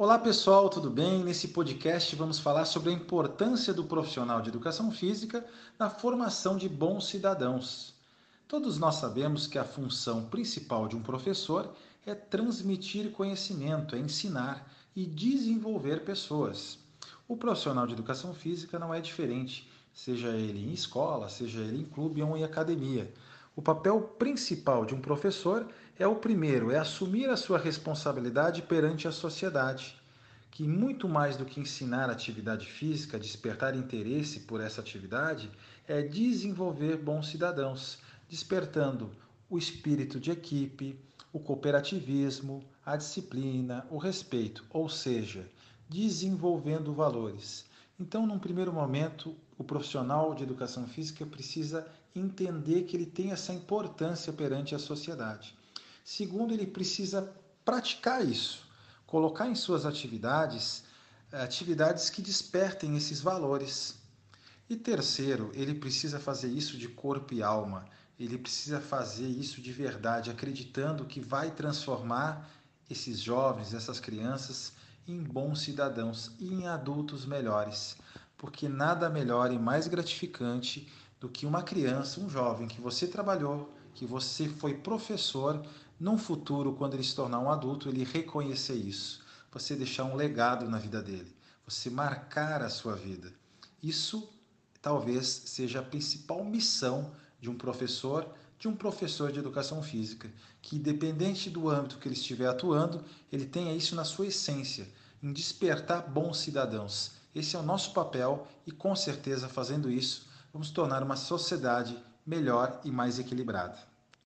Olá pessoal, tudo bem? Nesse podcast vamos falar sobre a importância do profissional de educação física na formação de bons cidadãos. Todos nós sabemos que a função principal de um professor é transmitir conhecimento, é ensinar e desenvolver pessoas. O profissional de educação física não é diferente, seja ele em escola, seja ele em clube ou em academia. O papel principal de um professor é o primeiro, é assumir a sua responsabilidade perante a sociedade, que muito mais do que ensinar atividade física, despertar interesse por essa atividade, é desenvolver bons cidadãos, despertando o espírito de equipe, o cooperativismo, a disciplina, o respeito, ou seja, desenvolvendo valores. Então, num primeiro momento, o profissional de educação física precisa entender que ele tem essa importância perante a sociedade. Segundo, ele precisa praticar isso, colocar em suas atividades eh, atividades que despertem esses valores. E terceiro, ele precisa fazer isso de corpo e alma. Ele precisa fazer isso de verdade, acreditando que vai transformar esses jovens, essas crianças, em bons cidadãos e em adultos melhores, porque nada melhor e mais gratificante do que uma criança, um jovem que você trabalhou, que você foi professor, num futuro, quando ele se tornar um adulto, ele reconhecer isso, você deixar um legado na vida dele, você marcar a sua vida. Isso talvez seja a principal missão de um professor de um professor de educação física, que independente do âmbito que ele estiver atuando, ele tenha isso na sua essência, em despertar bons cidadãos. Esse é o nosso papel e com certeza fazendo isso, vamos tornar uma sociedade melhor e mais equilibrada.